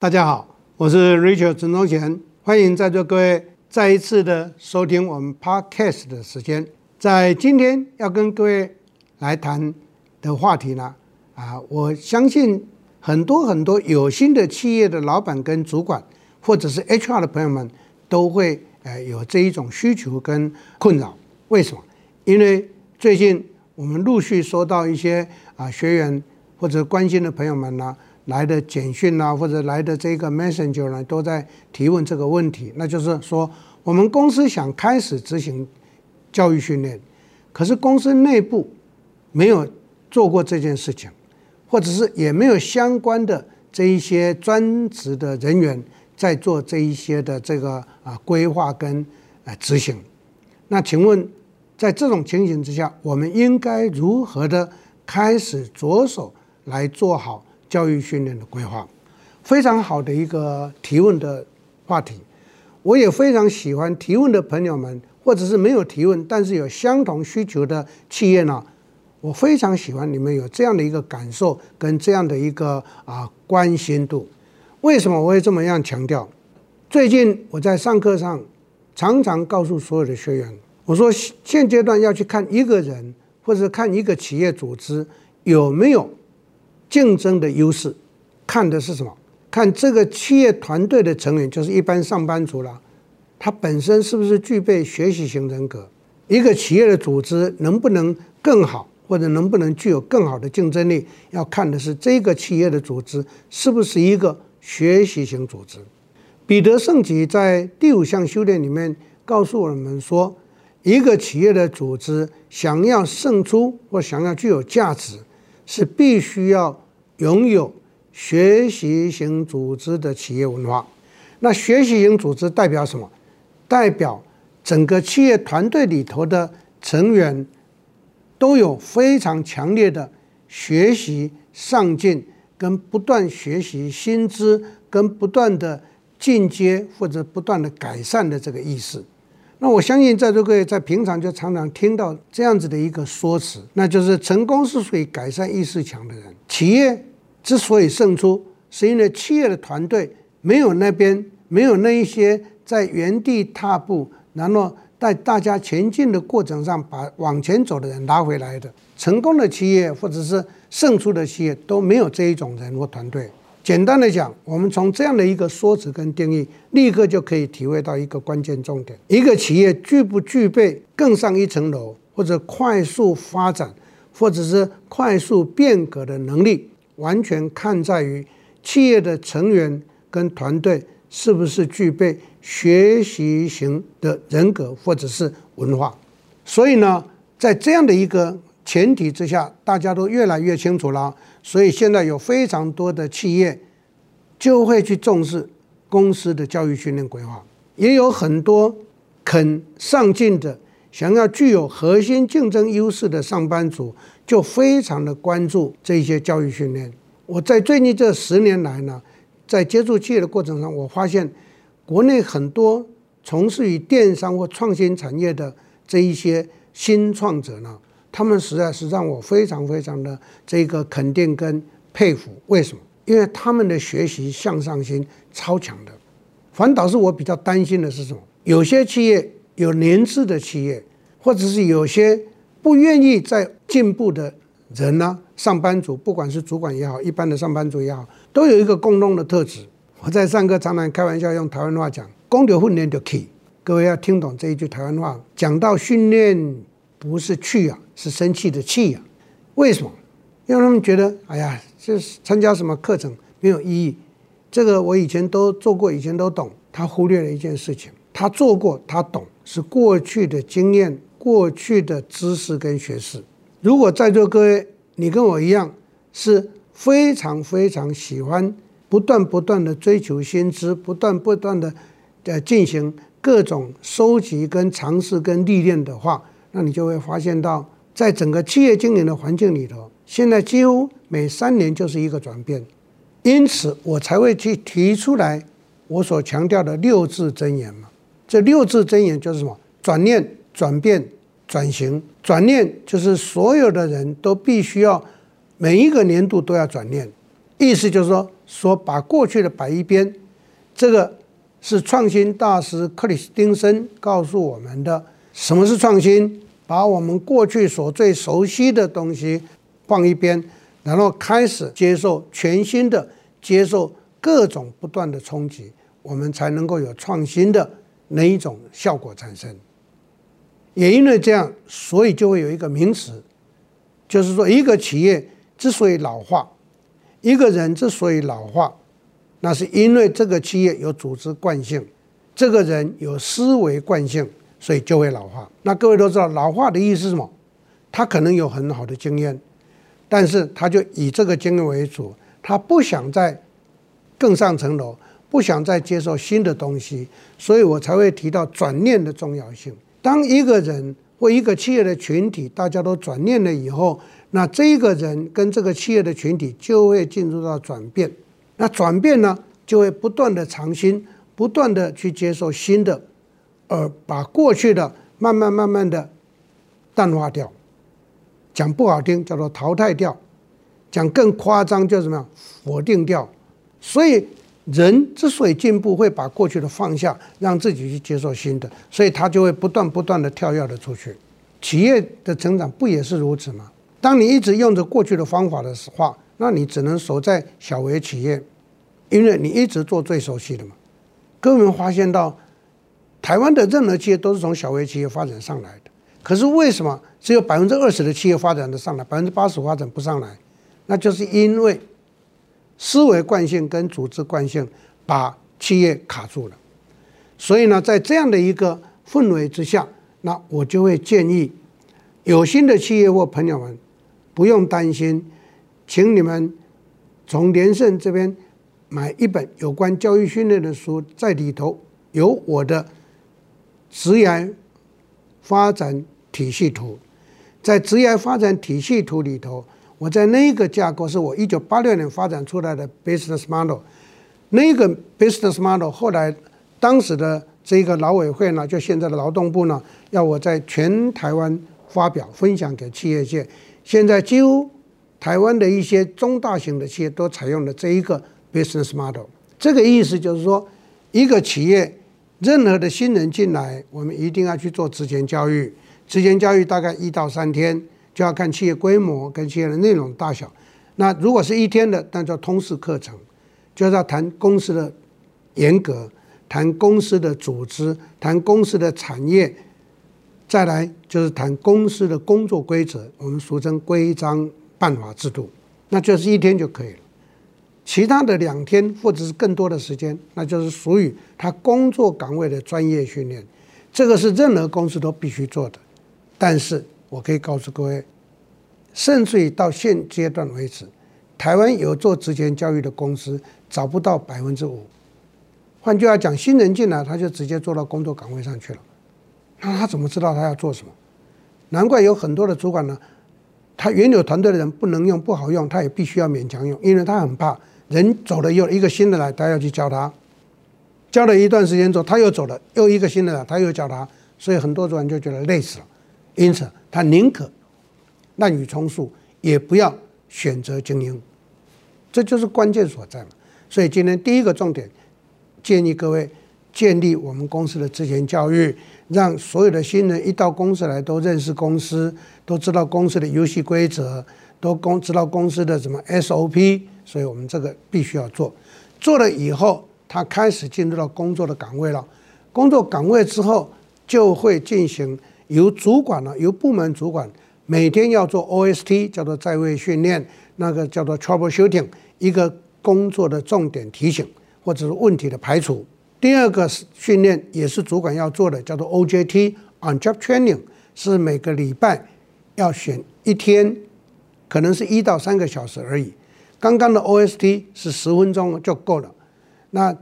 大家好，我是 Richard 陈宗贤，欢迎在座各位再一次的收听我们 Podcast 的时间。在今天要跟各位来谈的话题呢，啊，我相信很多很多有心的企业的老板跟主管，或者是 HR 的朋友们，都会呃有这一种需求跟困扰。为什么？因为最近我们陆续收到一些啊学员或者关心的朋友们呢。来的简讯啊，或者来的这个 Messenger 呢，都在提问这个问题。那就是说，我们公司想开始执行教育训练，可是公司内部没有做过这件事情，或者是也没有相关的这一些专职的人员在做这一些的这个啊规划跟啊执行。那请问，在这种情形之下，我们应该如何的开始着手来做好？教育训练的规划，非常好的一个提问的话题。我也非常喜欢提问的朋友们，或者是没有提问但是有相同需求的企业呢，我非常喜欢你们有这样的一个感受跟这样的一个啊关心度。为什么我会这么样强调？最近我在上课上常常告诉所有的学员，我说现阶段要去看一个人，或者看一个企业组织有没有。竞争的优势，看的是什么？看这个企业团队的成员，就是一般上班族啦，他本身是不是具备学习型人格？一个企业的组织能不能更好，或者能不能具有更好的竞争力？要看的是这个企业的组织是不是一个学习型组织。彼得圣吉在第五项修炼里面告诉我们说，一个企业的组织想要胜出或想要具有价值，是必须要。拥有学习型组织的企业文化，那学习型组织代表什么？代表整个企业团队里头的成员都有非常强烈的学习上进跟不断学习新知跟不断的进阶或者不断的改善的这个意识。那我相信在座各位在平常就常常听到这样子的一个说辞，那就是成功是属于改善意识强的人，企业。之所以胜出，是因为企业的团队没有那边没有那一些在原地踏步，然后在大家前进的过程上把往前走的人拉回来的。成功的企业或者是胜出的企业都没有这一种人或团队。简单的讲，我们从这样的一个说辞跟定义，立刻就可以体会到一个关键重点：一个企业具不具备更上一层楼，或者快速发展，或者是快速变革的能力。完全看在于企业的成员跟团队是不是具备学习型的人格或者是文化。所以呢，在这样的一个前提之下，大家都越来越清楚了。所以现在有非常多的企业就会去重视公司的教育训练规划，也有很多肯上进的、想要具有核心竞争优势的上班族。就非常的关注这些教育训练。我在最近这十年来呢，在接触企业的过程中，我发现国内很多从事于电商或创新产业的这一些新创者呢，他们实在是让我非常非常的这个肯定跟佩服。为什么？因为他们的学习向上心超强的。反倒是我比较担心的是什么？有些企业有年资的企业，或者是有些。不愿意再进步的人呢？上班族，不管是主管也好，一般的上班族也好，都有一个共同的特质。我在上课常常开玩笑用台湾话讲：“讲到训练就去。”各位要听懂这一句台湾话。讲到训练，不是去啊，是生气的气啊。为什么？因为他们觉得，哎呀，就是参加什么课程没有意义。这个我以前都做过，以前都懂。他忽略了一件事情，他做过，他懂，是过去的经验。过去的知识跟学识，如果在座各位你跟我一样是非常非常喜欢不断不断的追求新知，不断不断的呃进行各种收集跟尝试跟历练的话，那你就会发现到，在整个企业经营的环境里头，现在几乎每三年就是一个转变，因此我才会去提出来我所强调的六字真言嘛。这六字真言就是什么？转念。转变、转型、转念，就是所有的人都必须要每一个年度都要转念，意思就是说，说把过去的摆一边，这个是创新大师克里斯汀森告诉我们的。什么是创新？把我们过去所最熟悉的东西放一边，然后开始接受全新的，接受各种不断的冲击，我们才能够有创新的那一种效果产生。也因为这样，所以就会有一个名词，就是说，一个企业之所以老化，一个人之所以老化，那是因为这个企业有组织惯性，这个人有思维惯性，所以就会老化。那各位都知道，老化的意思是什么？他可能有很好的经验，但是他就以这个经验为主，他不想再更上层楼，不想再接受新的东西，所以我才会提到转念的重要性。当一个人或一个企业的群体大家都转念了以后，那这一个人跟这个企业的群体就会进入到转变。那转变呢，就会不断的尝新，不断的去接受新的，而把过去的慢慢慢慢的淡化掉。讲不好听叫做淘汰掉，讲更夸张叫什么？否定掉。所以。人之所以进步，会把过去的放下，让自己去接受新的，所以他就会不断不断的跳跃的出去。企业的成长不也是如此吗？当你一直用着过去的方法的话，那你只能守在小微企业，因为你一直做最熟悉的嘛。各位发现到，台湾的任何企业都是从小微企业发展上来的，可是为什么只有百分之二十的企业发展的上来，百分之八十发展不上来？那就是因为。思维惯性跟组织惯性把企业卡住了，所以呢，在这样的一个氛围之下，那我就会建议有心的企业或朋友们不用担心，请你们从联圣这边买一本有关教育训练的书，在里头有我的职涯发展体系图，在职业发展体系图里头。我在那个架构是我一九八六年发展出来的 business model，那个 business model 后来当时的这个劳委会呢，就现在的劳动部呢，要我在全台湾发表分享给企业界。现在几乎台湾的一些中大型的企业都采用了这一个 business model。这个意思就是说，一个企业任何的新人进来，我们一定要去做职前教育，职前教育大概一到三天。就要看企业规模跟企业的内容大小。那如果是一天的，那叫通识课程，就是要谈公司的严格，谈公司的组织，谈公司的产业，再来就是谈公司的工作规则，我们俗称规章办法制度，那就是一天就可以了。其他的两天或者是更多的时间，那就是属于他工作岗位的专业训练，这个是任何公司都必须做的，但是。我可以告诉各位，甚至于到现阶段为止，台湾有做职前教育的公司找不到百分之五。换句话讲，新人进来他就直接做到工作岗位上去了，那他怎么知道他要做什么？难怪有很多的主管呢，他原有团队的人不能用、不好用，他也必须要勉强用，因为他很怕人走了又一个新的来，他要去教他，教了一段时间之后他又走了，又一个新的来，他又教他，所以很多主管就觉得累死了，因此。他宁可滥竽充数，也不要选择精英，这就是关键所在嘛。所以今天第一个重点，建议各位建立我们公司的职前教育，让所有的新人一到公司来都认识公司，都知道公司的游戏规则，都公知道公司的什么 SOP。所以我们这个必须要做，做了以后，他开始进入到工作的岗位了。工作岗位之后，就会进行。由主管呢，由部门主管每天要做 OST，叫做在位训练，那个叫做 troubleshooting，一个工作的重点提醒或者是问题的排除。第二个是训练也是主管要做的，叫做 OJT（On-Job Training），是每个礼拜要选一天，可能是一到三个小时而已。刚刚的 OST 是十分钟就够了。那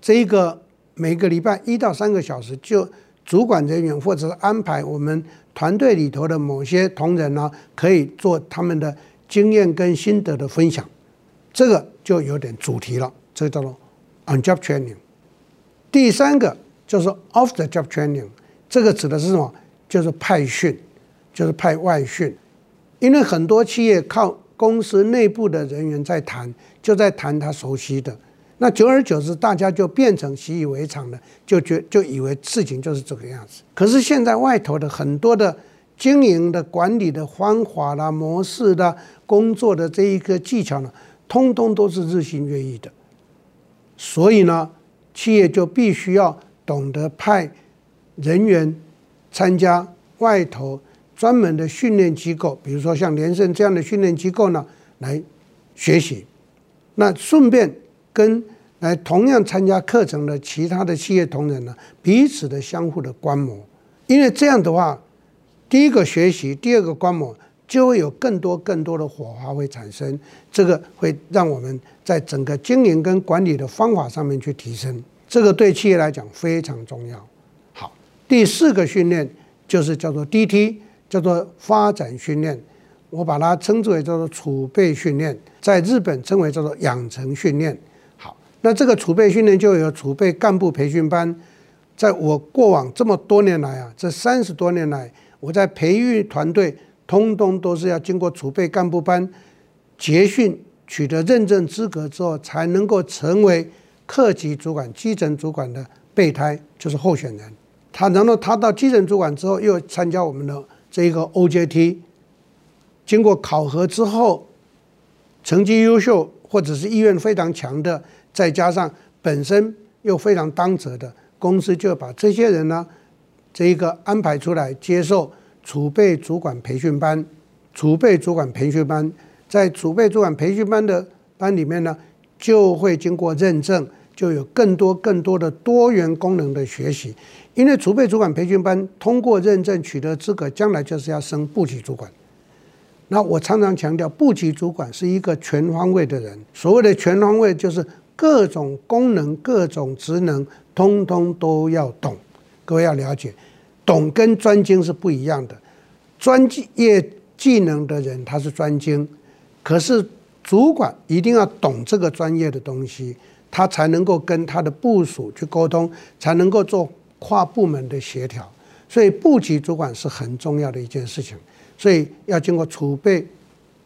这一个每个礼拜一到三个小时就。主管人员或者是安排我们团队里头的某些同仁呢，可以做他们的经验跟心得的分享，这个就有点主题了。这个叫做 on-job training。第三个就是 off-the-job training，这个指的是什么？就是派训，就是派外训。因为很多企业靠公司内部的人员在谈，就在谈他熟悉的。那久而久之，大家就变成习以为常了，就觉就以为事情就是这个样子。可是现在外头的很多的经营的管理的方法啦、模式啦、工作的这一个技巧呢，通通都是日新月异的。所以呢，企业就必须要懂得派人员参加外头专门的训练机构，比如说像连胜这样的训练机构呢，来学习。那顺便。跟来同样参加课程的其他的企业同仁呢，彼此的相互的观摩，因为这样的话，第一个学习，第二个观摩，就会有更多更多的火花会产生，这个会让我们在整个经营跟管理的方法上面去提升，这个对企业来讲非常重要。好，第四个训练就是叫做 DT，叫做发展训练，我把它称之为叫做储备训练，在日本称为叫做养成训练。好那这个储备训练就有储备干部培训班，在我过往这么多年来啊，这三十多年来，我在培育团队，通通都是要经过储备干部班结训，取得认证资格之后，才能够成为课级主管、基层主管的备胎，就是候选人。他然后他到基层主管之后，又参加我们的这一个 OJT，经过考核之后，成绩优秀或者是意愿非常强的。再加上本身又非常当责的公司，就把这些人呢，这一个安排出来接受储备主管培训班。储备主管培训班在储备主管培训班的班里面呢，就会经过认证，就有更多更多的多元功能的学习。因为储备主管培训班通过认证取得资格，将来就是要升部级主管。那我常常强调，部级主管是一个全方位的人。所谓的全方位，就是。各种功能、各种职能，通通都要懂。各位要了解，懂跟专精是不一样的。专业技能的人他是专精，可是主管一定要懂这个专业的东西，他才能够跟他的部属去沟通，才能够做跨部门的协调。所以部级主管是很重要的一件事情，所以要经过储备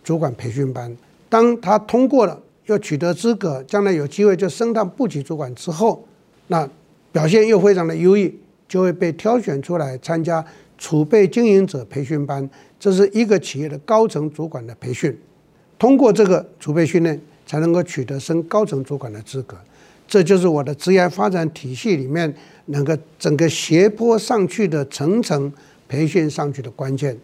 主管培训班，当他通过了。要取得资格，将来有机会就升到部级主管之后，那表现又非常的优异，就会被挑选出来参加储备经营者培训班。这是一个企业的高层主管的培训，通过这个储备训练，才能够取得升高层主管的资格。这就是我的职业发展体系里面能够整个斜坡上去的层层培训上去的关键。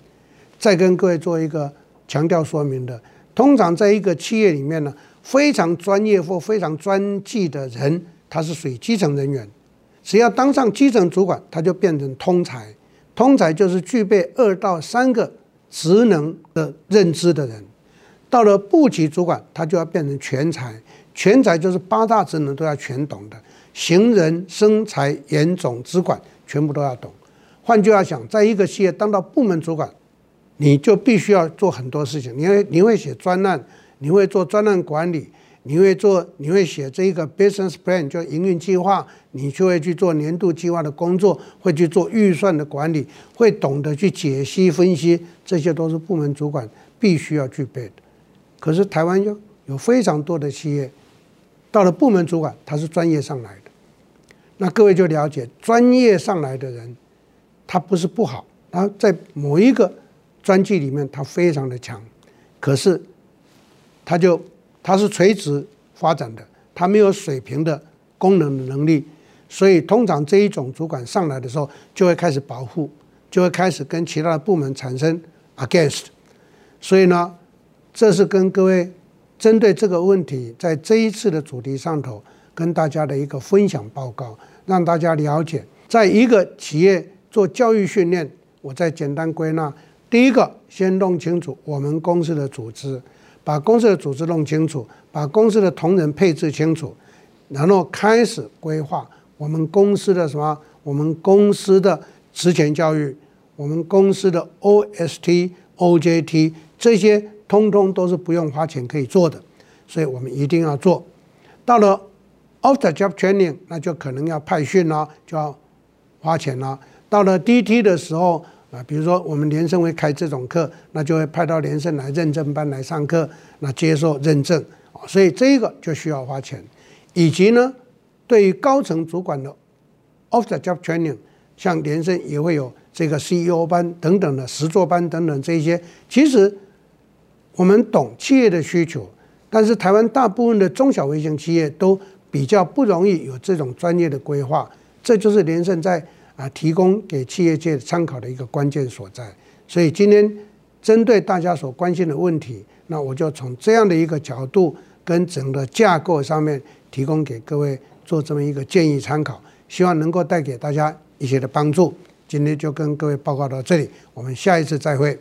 再跟各位做一个强调说明的，通常在一个企业里面呢。非常专业或非常专技的人，他是属于基层人员。只要当上基层主管，他就变成通才。通才就是具备二到三个职能的认知的人。到了部级主管，他就要变成全才。全才就是八大职能都要全懂的，行人、生财、研总、资管全部都要懂。换句话讲，在一个企业当到部门主管，你就必须要做很多事情。你会你会写专案。你会做专案管理，你会做，你会写这一个 business plan，就营运计划，你就会去做年度计划的工作，会去做预算的管理，会懂得去解析分析，这些都是部门主管必须要具备的。可是台湾有有非常多的企业，到了部门主管，他是专业上来的，那各位就了解，专业上来的人，他不是不好，他在某一个专技里面他非常的强，可是。他就他是垂直发展的，他没有水平的功能的能力，所以通常这一种主管上来的时候，就会开始保护，就会开始跟其他的部门产生 against。所以呢，这是跟各位针对这个问题，在这一次的主题上头跟大家的一个分享报告，让大家了解，在一个企业做教育训练，我再简单归纳：第一个，先弄清楚我们公司的组织。把公司的组织弄清楚，把公司的同仁配置清楚，然后开始规划我们公司的什么？我们公司的职前教育，我们公司的 OST、OJT 这些，通通都是不用花钱可以做的，所以我们一定要做。到了 After Job Training，那就可能要派训了，就要花钱了。到了 DT 的时候，啊，比如说我们联圣会开这种课，那就会派到联圣来认证班来上课，那接受认证啊。所以这一个就需要花钱，以及呢，对于高层主管的 off-the-job training，像联圣也会有这个 CEO 班等等的实作班等等这些。其实我们懂企业的需求，但是台湾大部分的中小微型企业都比较不容易有这种专业的规划，这就是联圣在啊提供给企业界参考的一个关键所在。所以今天针对大家所关心的问题，那我就从这样的一个角度。跟整个架构上面提供给各位做这么一个建议参考，希望能够带给大家一些的帮助。今天就跟各位报告到这里，我们下一次再会。